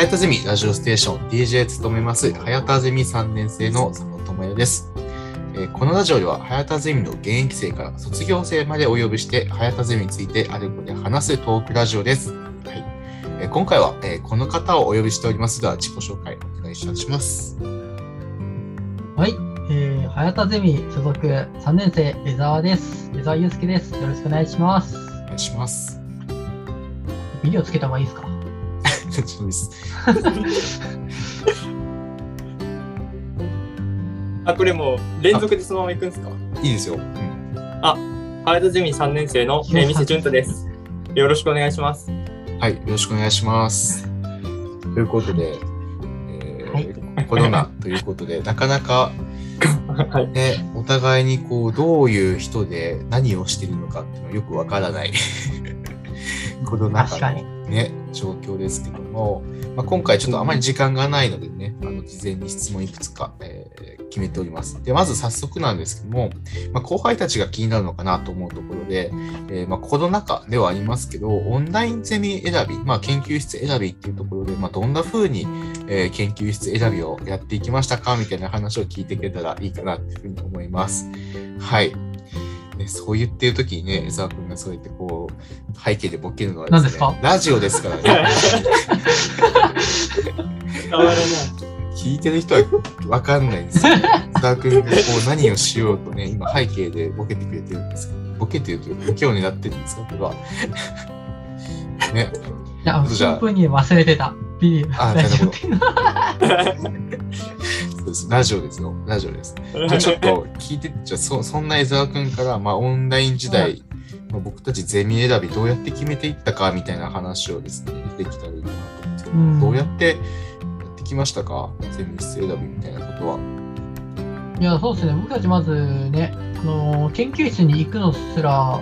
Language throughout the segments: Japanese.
早田ゼミラジオステーション DJ 務めます早田ゼミ3年生の佐野智也です。えーこのラジオでは早田ゼミの現役生から卒業生までお呼びして早田ゼミについてあれこれ話すトークラジオです。はいえー今回は、えーこの方をお呼びしておりますが自己紹介お願いします。はい、えー、早田ゼミ所属3年生、江沢です。江沢祐介です。よろしくお願いします。お願いします。ビデオつけた方がいいですか？あ、これもう連続でそのまま行くんですか？いいですよ。うん早田ゼミ3年生の、えー、店潤太です。よろしくお願いします。はい、よろしくお願いします。ということで、えーはいコロナということで、なかなかはい。ね、お互いにこう、どういう人で何をしているのかっていうのはよくわからない コロナのね、状況ですけども、まあ、今回ちょっとあまり時間がないのでね、あの、事前に質問いくつか、えー決めております。で、まず早速なんですけども、まあ、後輩たちが気になるのかなと思うところで、えーまあ、コロナ禍ではありますけど、オンラインゼミ選び、まあ、研究室選びっていうところで、まあ、どんな風に、えー研究室選びをやっていきましたかみたいな話を聞いてくれたらいいかなというふうに思います。はい。ね、そう言ってる時にね、江沢君がそうやってこう、背景でボケるのは何ですか？ラジオですからね。聞いてる人は分かんないんですよ。江沢君がこう何をしようとね、今背景でボケてくれてるんですけど、ボケてるというか、ボケを狙ってるんですか？これは。ね。いや、じゃあシンプルに忘れてた。ビデオ。あラジオなるっていうのそうです。ラジオですよ。ラジオです。じゃあちょっと聞いて、じゃあそそんな江沢君から、まあ、オンライン時代、まあ、僕たちゼミ選びどうやって決めていったかみたいな話をですね、できたらいいかなと思うんですけど、うんどうやってやってきましたか？ゼミ室選びみたいなことは。いや、そうですね。僕たちまずね、あのー研究室に行くのすら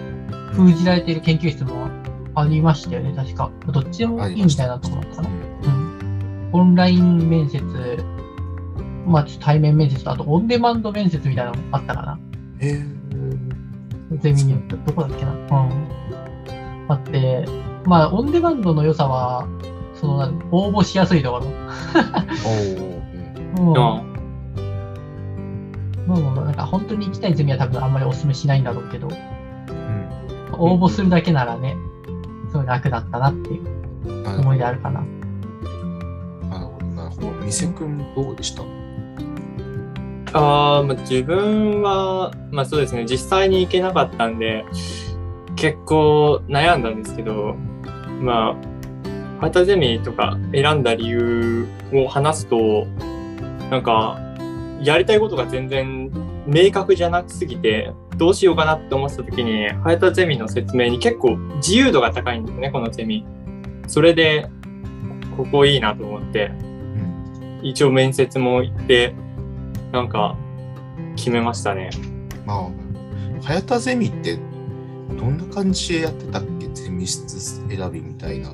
封じられている研究室もありましたよね、確か。どっちでもいいみたいなところだったかな。うん。オンライン面接、まあちょっと対面面接と、あとオンデマンド面接みたいなのもあったかな。へえ。ゼミによって、どこだっけな。うん。あって、まあオンデマンドの良さは、その、応募しやすいところ。おーうんうん。あもうなんか本当に行きたいゼミは多分あんまりお勧めしないんだろうけど、うん応募するだけならね、すごい楽だったなっていう思い出あるかな。なるほど、なるほど。店くんどうでした？あー、まあ、自分は、まあそうですね、実際に行けなかったんで、結構悩んだんですけど、まあ、ハタゼミとか選んだ理由を話すと、なんか、やりたいことが全然明確じゃなすぎて、どうしようかなって思ってた時に、ハヤタゼミの説明に結構自由度が高いんですね、このゼミ。それで、ここいいなと思って、うん。一応面接も行って、なんか、決めましたね。まあ、早田ゼミってどんな感じでやってたっけ？ゼミ室選びみたいな。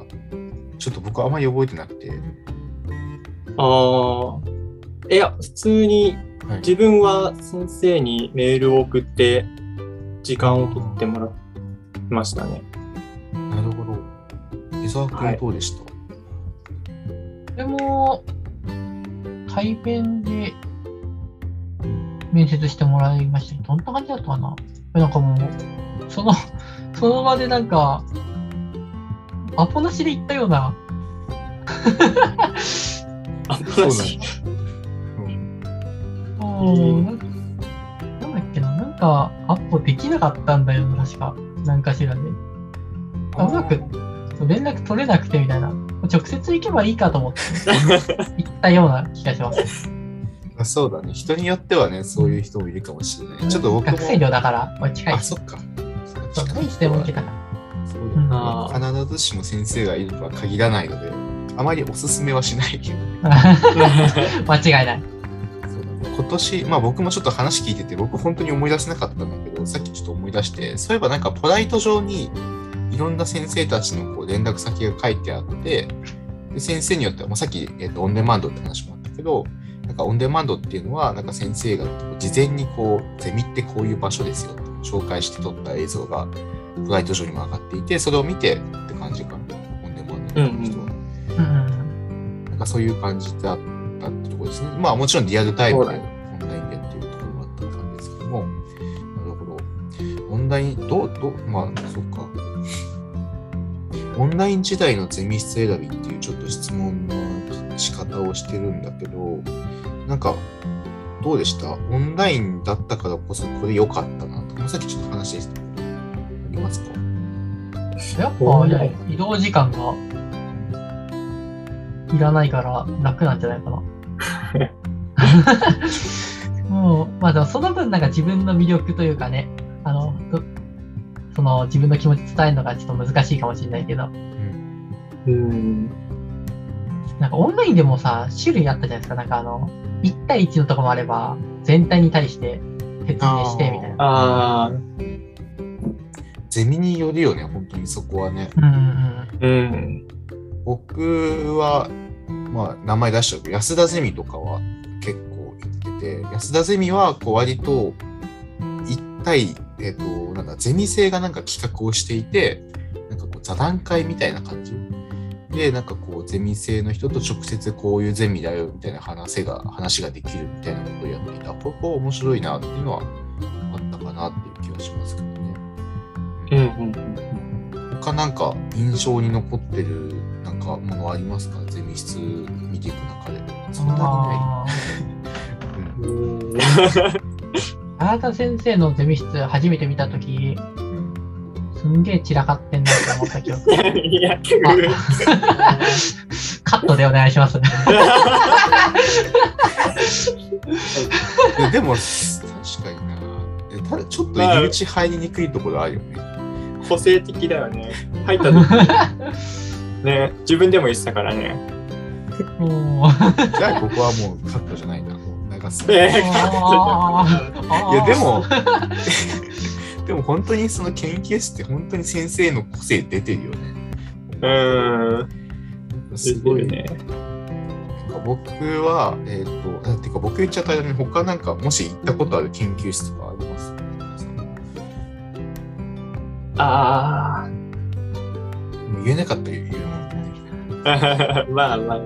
ちょっと僕あんまり覚えてなくて。ああ、いや、普通にはい、自分は先生にメールを送って、時間を取ってもらいましたね。なるほど。伊沢君はいどうでした、でも、対面で面接してもらいましたけど、どんな感じだったかな？えなんかもう、その、その場でなんか、アポなしで行ったような、あ、そうなん話だ。もうなんかなんだっけな、なんか、アポできなかったんだよな、確か。なんかしらで。あうまく連絡取れなくてみたいな。直接行けばいいかと思って 行ったような気がします。あそうだね。人によってはね、そういう人もいるかもしれない。ちょっと僕も。学生寮だから、俺近いあ、し。そっか。そう、いつでも行けたから。そううんだね。必ずしも先生がいるとは限らないので、あまりおすすめはしないけどね。間違いない。今年、まあ僕もちょっと話聞いてて、僕本当に思い出せなかったんだけど、さっきちょっと思い出して、そういえばなんかポライト上にいろんな先生たちのこう連絡先が書いてあって、で先生によっては、もうさっき、えっとオンデマンドって話もあったけど、なんかオンデマンドっていうのは、なんか先生が事前にこう、ゼミってこういう場所ですよ紹介して撮った映像がフライト上にも上がっていて、それを見てって感じかな、オンデマンドの人は。うんうん。なんかあ、そういう感じであったってところですね。まあもちろんリアルタイムでオンラインでっていうところもあったんですけども、なるほど。オンライン、どう、どう、まあ、そっか。オンライン時代のゼミ室選びっていうちょっと質問の仕方をしてるんだけど、なんか、どうでした？オンラインだったからこそこれ良かったなと。さっきちょっと話したことありますか？やっぱね、移動時間がいらないから楽なんじゃないかな。もう、まあでもその分なんか自分の魅力というかね、あの、どその自分の気持ち伝えるのがちょっと難しいかもしれないけど、うん。うん。なんかオンラインでもさ、種類あったじゃないですか。なんかあの、1対1のとこもあれば、全体に対して説明してみたいな。ああ、ゼミによるよね、本当にそこはね。うんうんうん。僕は、まあ、名前出しちゃうけど、安田ゼミとかは結構行ってて、安田ゼミはこう割と1対、えっ、と、なんだ、ゼミ生がなんか企画をしていて、なんかこう座談会みたいな感じ。で、なんかこう、ゼミ生の人と直接こういうゼミだよみたいな話が、話ができるみたいなことをやっていた。ここ面白いなっていうのはあったかなっていう気がしますけどね。うんうん他なんか印象に残ってるなんかものありますか？ゼミ室見ていく中で。そんなになあい。うんうん。うん。ー 原田先生のゼミ室初めて見たとき、すんげえ散らかってんなって思った記憶。いや、カットでお願いします。で でも、確かにな。えただちょっと入り口入りにくいところあるよね。個性的だよね。入った時ね、自分でも言ってたからね。もうじゃあここはもうカットじゃないな。流す。いや、でも、でも本当にその研究室って本当に先生の個性出てるよね。うーん。すごいね。僕は、えっ、と、あてか僕言っちゃった間に他なんかもし行ったことある研究室とかあります？あ言えなかったら言うあ。まあまあ。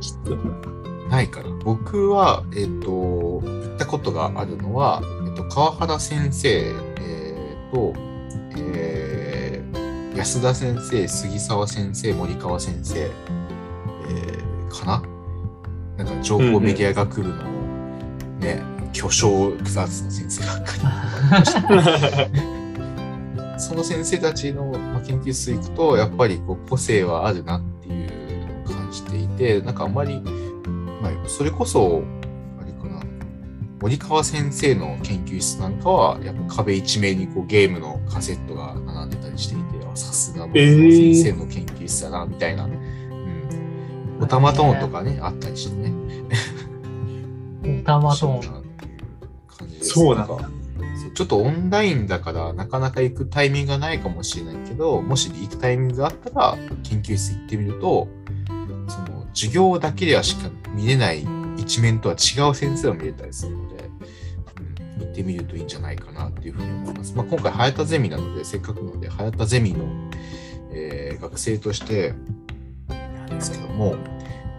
ちょっと。のないから。僕は、えっ、と、行ったことがあるのは、えっ、と、川原先生、えーと、えー安田先生、杉沢先生、森川先生、えーかな？なんか情報メディア学部のね、巨匠クラスの先生なんかにいました。その先生たちのまあ研究室行くと、やっぱりこう個性はあるなっていうのを感じていて、なんかあんまり、まあ、それこそ、森川先生の研究室なんかは、やっぱ壁一面にこうゲームのカセットが並んでたりしていて、あさすが森川先生の研究室だな、みたいな。うん。オタマトーンとかね、あったりしてね。オタマトーン。そうなんだちょっとオンラインだからなかなか行くタイミングがないかもしれないけど、もし行くタイミングがあったら研究室行ってみると、その授業だけではしか見れない一面とは違う先生を見れたりするので、うん、行ってみるといいんじゃないかなっていうふうに思います。まあ、今回、早田ゼミなので、せっかくなので、早田ゼミの、えー学生としてなんですけども、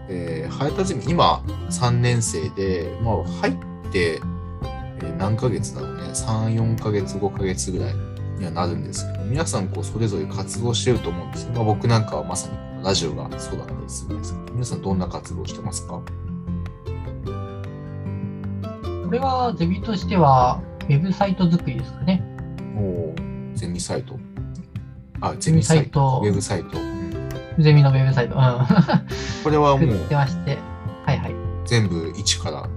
えー、早田ゼミ、今3年生で、まあ、入って、何ヶ月だろうね、3、4ヶ月、5ヶ月ぐらいにはなるんですけど、皆さんこうそれぞれ活動してると思うんですよ。まあ、僕なんかはまさにラジオがそうだったりするんですけど、皆さんどんな活動してますか？れはゼミとしては、ウェブサイト作りですかね。おーゼミサイト。あ、ゼミサイト。ウェブサイト。うんゼミのウェブサイト。うん。これはもう作ってまして。はいはい。全部一から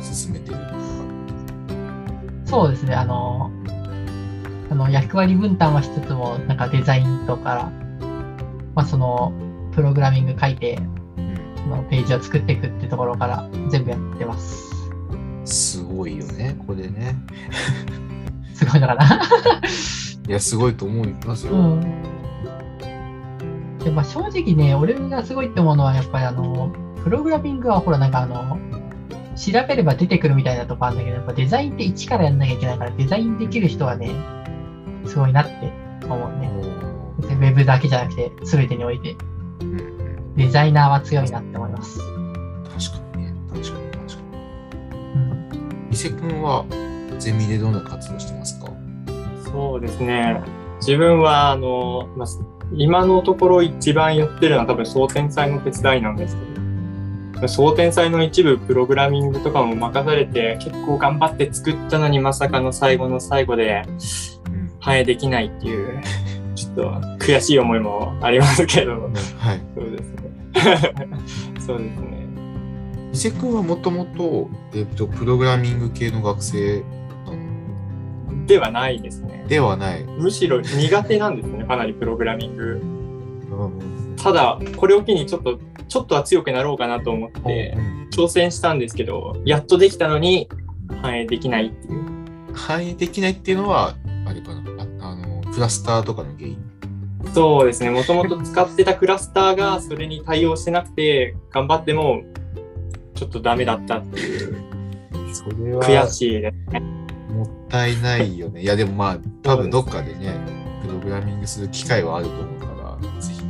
進めてる。そうですね。あの、あの役割分担はしつつも、なんかデザインとか、まあその、プログラミング書いて、うんそのページを作っていくってところから全部やってます。すごいよね、これね。すごいのかな？いや、すごいと思いますよ。うん。で、まあ正直ね、俺がすごいって思うのは、やっぱりあの、プログラミングはほらなんかあの、調べれば出てくるみたいなとこあるんだけど、やっぱデザインって一からやんなきゃいけないから、デザインできる人はね、すごいなって思うね。ウェブだけじゃなくて、すべてにおいて。デザイナーは強いなって思います。伊勢くんはゼミでどんな活動してますか？そうですね。自分は、あの、まあ、今のところ一番やってるのは多分、総天祭の手伝いなんですけど、総天祭の一部プログラミングとかも任されて、結構頑張って作ったのにまさかの最後の最後でうん。反映できないっていう、ちょっと悔しい思いもありますけど、はい。そうですね。そうですね。伊勢くんはもともと、えっと、プログラミング系の学生ではないですね。ではない。むしろ苦手なんですね、かなりプログラミング。うんただ、これを機にちょっと、ちょっとは強くなろうかなと思って、うん挑戦したんですけど、やっとできたのに反映できないっていう。反映できないっていうのは、あれかな。ああの、クラスターとかの原因。そうですね、もともと使ってたクラスターがそれに対応してなくて、頑張ってもちょっとダメだったっていう、それは悔しいですね。もったいないよね。いや、でもまあ、多分どっかでね、プログラミングする機会はあると思うから、ぜひ、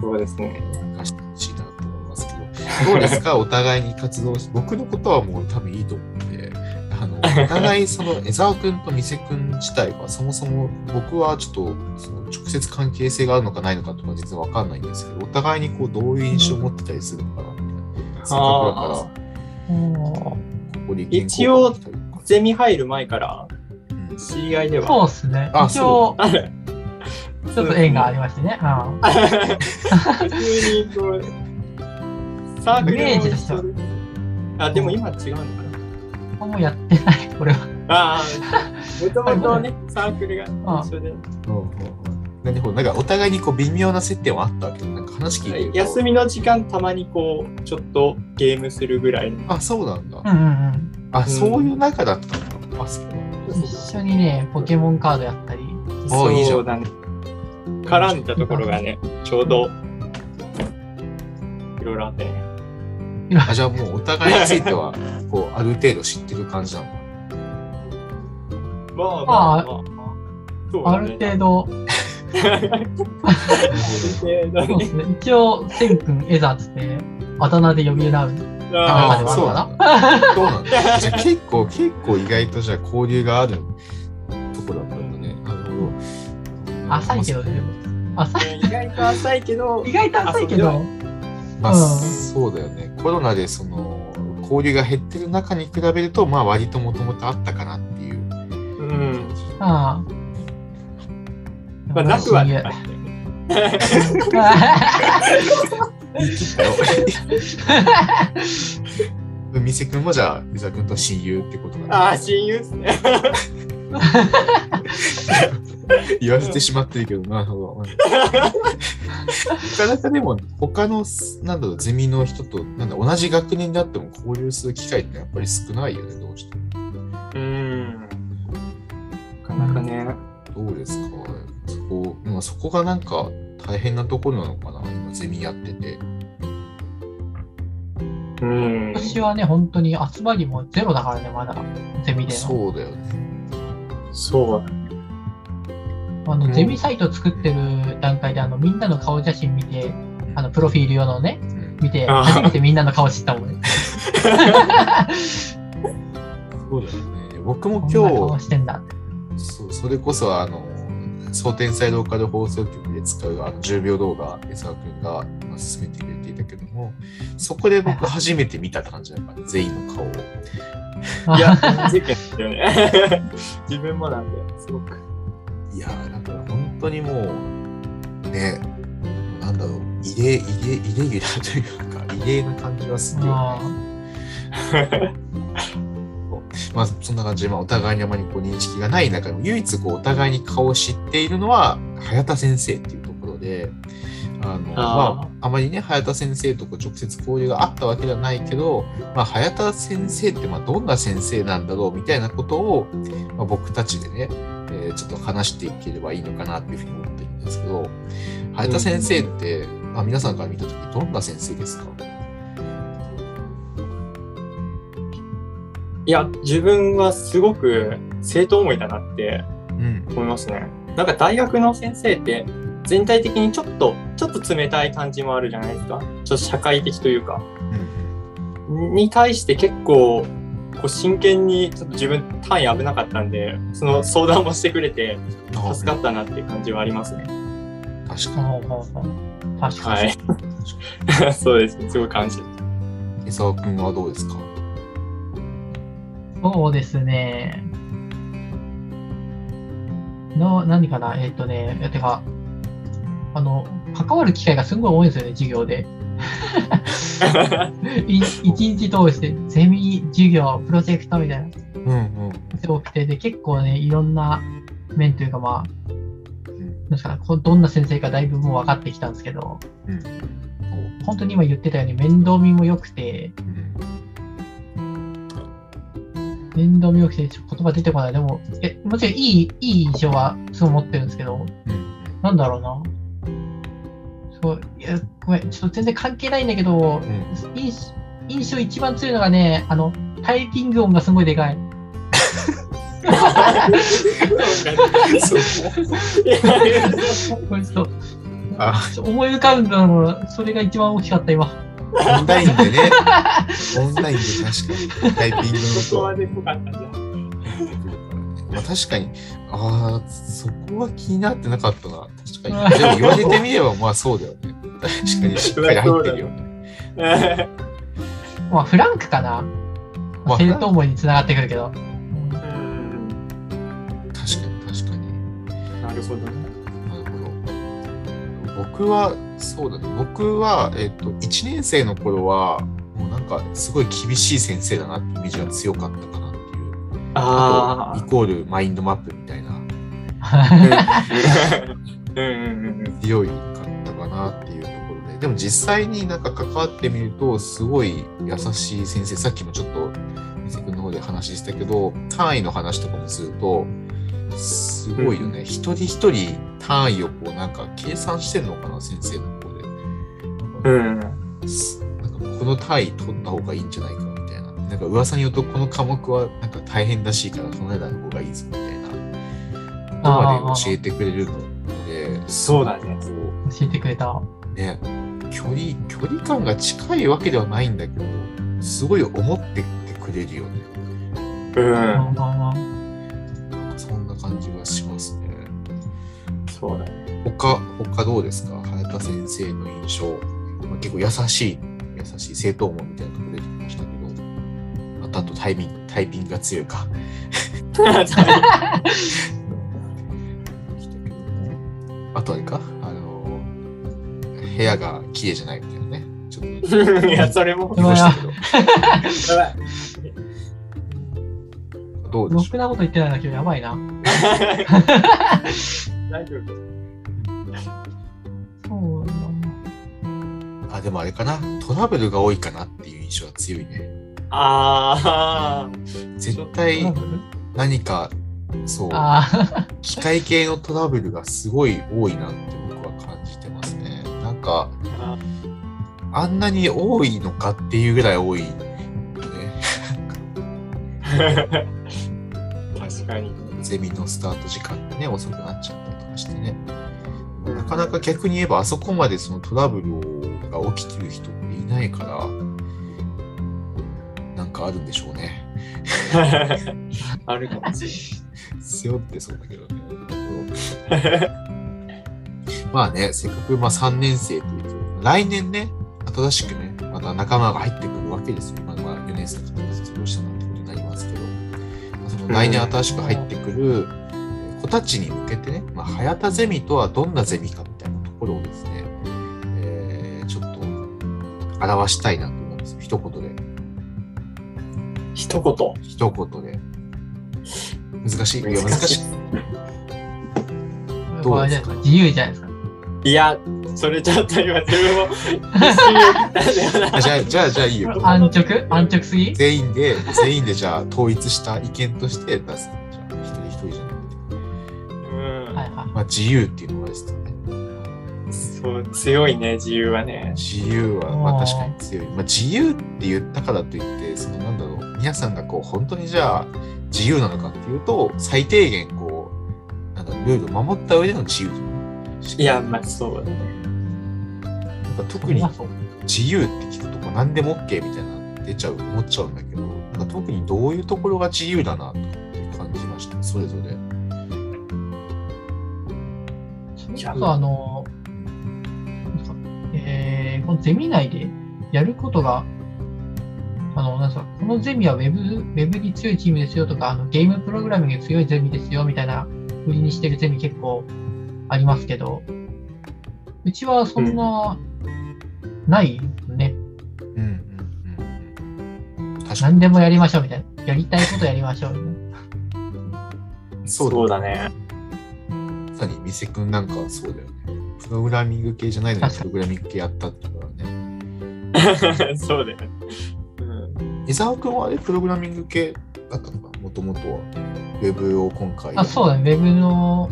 そうですね。貸してほしいなと思いますけど、どうですか？お互いに活動し、僕のことはもう多分いいと思うんで、あの、お互いその 江沢くんと店くん自体がそもそも僕はちょっとその直接関係性があるのかないのかとか実はわかんないんですけど、お互いにこうどういう印象を持ってたりするのかな。せっかくだあから、おここで一応ゼミ入る前からうん知り合いでは。そうですね。あ一応、ちょっと縁がありましてね。うん普通にこう、サークルもイメージとしては一緒で。あ、でも今違うのかなもうやってない、これは。ああ、もともとね、サークルが一緒で。うんうんうんなるほど。なんかお互いにこう微妙な接点はあったわけなんか話聞いてると。休みの時間たまにこう、ちょっとゲームするぐらいの。あ、そうなんだ。うんうんうん。あ、そういう仲だったんだ。あ、そ。一緒にね、ポケモンカードやったり。あいいじゃんそうだね。絡んだところがね、ちょうど、いろいろあってね。あ、じゃあもうお互いについては、こう、ある程度知ってる感じなのかまあまあまあ、そうあね。程度、ある程度ねそうですね。一応、セン君、エザーっつって、あだ名で。呼び合う。ああそうなんだ。そうなんだ。じゃ結構、結構意外とじゃ交流があるところだったんだね。なるほど。浅いけどね。浅い。意外と浅いけど意、外と浅いけど。まあ、うんそうだよ。ね。コロナでその、交流が減ってる中に比べると、まあ割ともともとあったかなっていう。うん。ああ。まあ、なくは親ない。言い切ったよ。店くんもじゃあ、伊沢くんと親友ってことなああ、親友ですね。言わせてしまってるけど、なるほど。なかなかでも、他の、なんだろう、ゼミの人と、なんだ、同じ学年であっても交流する機会ってやっぱり少ないよね、どうしても。うん。なかなかね。どうですか？そこ、まあ、そこがなんか大変なところなのかな、今ゼミやってて。うん。私はね、本当に集まりもゼロだからね、まだ。ゼミでの。そうだよね。そうだ。あの、うんゼミサイト作ってる段階で、あの、みんなの顔写真見て、あの、プロフィール用のね、うん見て、初めてみんなの顔知ったもんね。そうだよね。僕も今日、してんだって。そうそれこそあの、総天才ローカル放送局で使うあの10秒動画、江沢くんがまあ進めてくれていたけども、そこで僕初めて見た感じだから、全員の顔を。いや、事件ですよね。自分もなんで、すごく。いやー、だから本当にもう、ね、なんだろう、異例、異例、イレギュラーというか、異例な感じはするよね。まあ、そんな感じで、まあ、お互いにあまりこう認識がない中でも、唯一こうお互いに顔を知っているのは、早田先生っていうところで、あのまあ、あまりね、早田先生とこう直接交流があったわけではないけど、まあ、早田先生ってまあどんな先生なんだろうみたいなことを、まあ、僕たちでね、えーちょっと話していければいいのかなっていうふうに思っているんですけど、早田先生って、まあ、皆さんから見たときどんな先生ですか？いや、自分はすごく生徒思いだなってうん。思いますね。なんか大学の先生って、全体的にちょっと、ちょっと冷たい感じもあるじゃないですか。ちょっと社会的というか。うんに対して結構、こう真剣にちょっと自分単位危なかったんで、その相談もしてくれてあ助かったなっていう感じはありますね。確かほうほうほう確かに。はい。そうですね。すごい感じ。江沢君はどうですか？そうですね。の、何かな？えっ、とね、てか、あの、関わる機会がすごい多いんですよね、授業で。い一日通して、ゼミ、授業、プロジェクトみたいな、うんうん。多くて、で、結構ね、いろんな面というか、まあ、うんなんですかどんな先生かだいぶもう分かってきたんですけど、うん本当に今言ってたように面倒見も良くて、うん面倒見良くてちょっと言葉出てこない。でも、え、もちろんいい、いい印象はすごい持ってるんですけど、うんなんだろうな。そう、いや、ごめん、ちょっと全然関係ないんだけど、うん印印象一番強いのがね、あの、タイピング音がすごいでかい。思い浮かんだのが、それが一番大きかった、今。オンラインでね。オンラインで確かにタイピングのそこ音はでかかったんだ。まあ確かに、ああ、そこは気になってなかったな。確かに。でも言われてみればまあそうだよね。確かにしっかり入ってるよね。まあ、フランクかな。まあ生徒思いにつながってくるけど。うん確かに確かに。なるほどね。なるほど。僕は、そうだね。僕は、えっ、と、1年生の頃は、もうなんか、すごい厳しい先生だなってイメージが強かったかなっていう。ああと、イコールマインドマップみたいな、あ。うんうんうん強いかったかなっていうところで。でも実際になんか関わってみると、すごい優しい先生、さっきもちょっと、水君の方で話したけど、単位の話とかもすると、すごいよね。一人一人単位をこうなんか計算してんのかな、先生の方で。うん。なんかこの単位取った方がいいんじゃないかみたいな。なんか噂によるとこの科目はなんか大変らしいからこの間の方がいいぞみたいな。ことまで教えてくれるので、そうだねこ教えてくれた。うね、距離、距離感が近いわけではないんだけど、すごい思っててくれるよね。うんそうだね。他、他どうですか？早田先生の印象。まあ、結構優しい、優しい生徒思いみたいなところ出てきましたけど、あとあとタイミング、タイピングが強いか。あとあれか？あの、部屋が綺麗じゃないみたいなね。ちょっといや、それも。言いましたけど、やばいろどうでしょくなこと言ってないんだけど、やばいな。大丈夫。そうだな。うあ、でもあれかなトラブルが多いかなっていう印象が強いね。ああ。絶対何か、そう、ああ、機械系のトラブルがすごい多いなって僕は感じてますね。なんか、あんなに多いのかっていうぐらい多いよね。確かに。ゼミのスタート時間がね、遅くなっちゃったりとかしてね。なかなか逆に言えば、あそこまでそのトラブルが起きてる人っていないから、なんかあるんでしょうね。あるかもし背負ってそうだけどね。まあね、せっかくまあ3年生というと、来年ね、新しくね、また仲間が入ってくるわけですよ。まあ、まあ4年生の方が卒業したなんてことになりますけど、まあその来年新しく入ってくる子たちに向けてね、まあ、早田ゼミとはどんなゼミかみたいなところをですね、えーちょっと表したいなと思うんですよ。一言で。一言。一言で。難しいいや、難しい。どうですか？自由じゃないですか？いや、それちょっと今自分も じゃあ、じゃあ、じゃあいいよ。安直？安直すぎ？全員で、全員でじゃあ統一した意見として出す。あ、自由っていうのがですね。そう、強いね、自由はね。自由は、まあ確かに強い。まあ、自由って言ったからといって、そのなんだろう、皆さんがこう、本当にじゃあ、自由なのかっていうと、最低限こう、なんだろうルールを守った上での自由い？や、まあそうだね。なんか特に自由って聞くとこう何でも OK みたいな出ちゃう思っちゃうんだけどなんか特にどういうところが自由だなって感じましたそれぞれ。それこそあの、えー、このゼミ内でやることが、あの、なんすか、このゼミはウェブ、ウェブに強いチームですよとか、あのゲームプログラミングに強いゼミですよみたいな売りにしてるゼミ結構ありますけど、うちはそんな、ないね。うんうんうん。確か何でもやりましょうみたいな。やりたいことやりましょうみたいな。に。そうそうだね。まさに店くんなんかはそうだよね。プログラミング系じゃないのにプログラミング系やったってことだね。そうだよね。うん。伊沢くんはあれプログラミング系だったのか？もともとは。ウェブを今回。あ、そうだね。ウェブの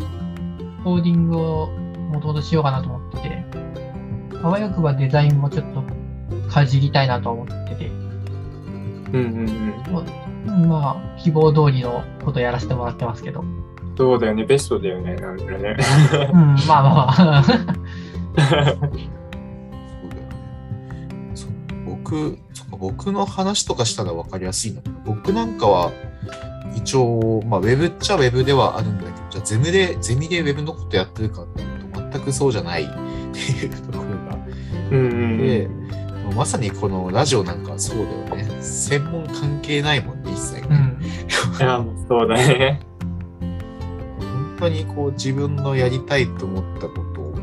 コーディングをもともとしようかなと思ってて、あわよくばデザインもちょっとかじりたいなと思ってて、うんうんうん。まあ、希望通りのことやらせてもらってますけど。うん、そうだよね。ベストだよね。なんかね。まあまあ。そうだよね。そう僕、そ僕の話とかしたら分かりやすいの。僕なんかは、一応、まあ、ウェブっちゃウェブではあるんだけど、じゃあゼミで、ゼミでウェブのことやってるかっていうと、全くそうじゃないっていうところがうんうんで、まあまさにこのラジオなんかはそうだよね。専門関係ないもんね、一切ね。うん。いや、そうだね。本当にこう自分のやりたいと思ったことをこ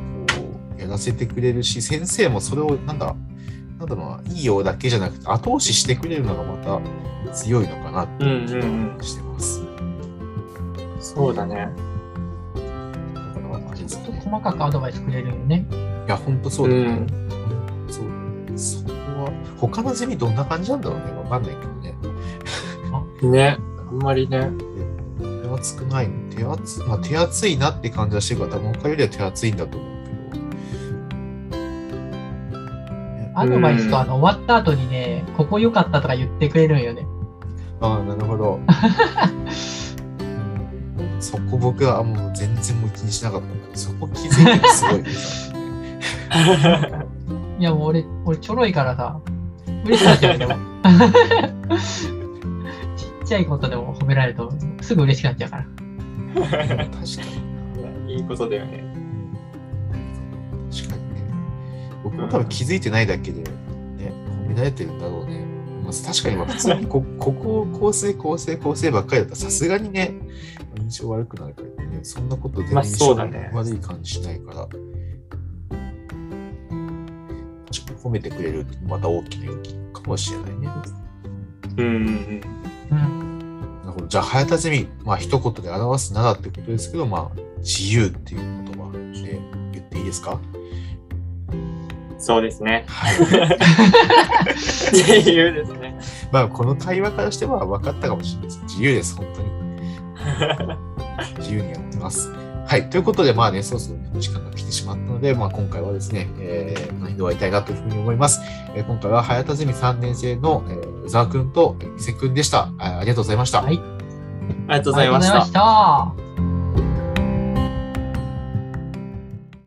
うやらせてくれるし、先生もそれをなんだ、なんだろうな、いいようだけじゃなくて後押ししてくれるのがまた強いのかなってうんうんうん。してます。そうだね。だからあれですちょっとね。細かくアドバイスくれるよね。いや、本当そうだね。うんそうだね。そこは、他のゼミどんな感じなんだろうね。わかんないけどね。ね。あんまりね。手厚くないの手厚,、まあ、手厚いなって感じはしてるから、多分他よりは手厚いんだと思うアドバイスとあの終わった後にね、ここ良かったとか言ってくれるんよね。けど。ああ、なるほど。うんそこ僕はもう全然もう気にしなかったんだけどそこ気づいてるすごいね。いやもう俺、俺ちょろいからさ、嬉しくなっちゃうよでも。ちゃいことでも褒められると、すぐ嬉しくなっちゃうから。確かに。いいことだよね。確かにね。僕も多分気づいてないだけで、ね、褒められてるんだろうね。まあ、確かにまあ 普通にこここを構成構成構成ばっかりだったらさすがにね、印象悪くなるからね。そんなことでまあ印象そうだね悪い感じしないから。褒めてくれるってまた大きな勇気かもしれないね。うん。なるほど。じゃあ、早田ゼミ、まあ、一言で表すならってことですけど、まあ、自由っていう言葉で言っていいですか？うん。そうですね。はい。自由ですね。まあ、この会話からしては分かったかもしれないです。自由です、本当に。自由にやってます。はい。ということで、まあね、そろそろ時間が来てしまったので、まあ今回はですね、えー、難易度を終えたいなというふうに思います。えー今回は早田ゼミ3年生の、えー、宇沢くんと伊勢くんでした。あありがとうございました。はい。ありがとうございましたありがとうございま。した。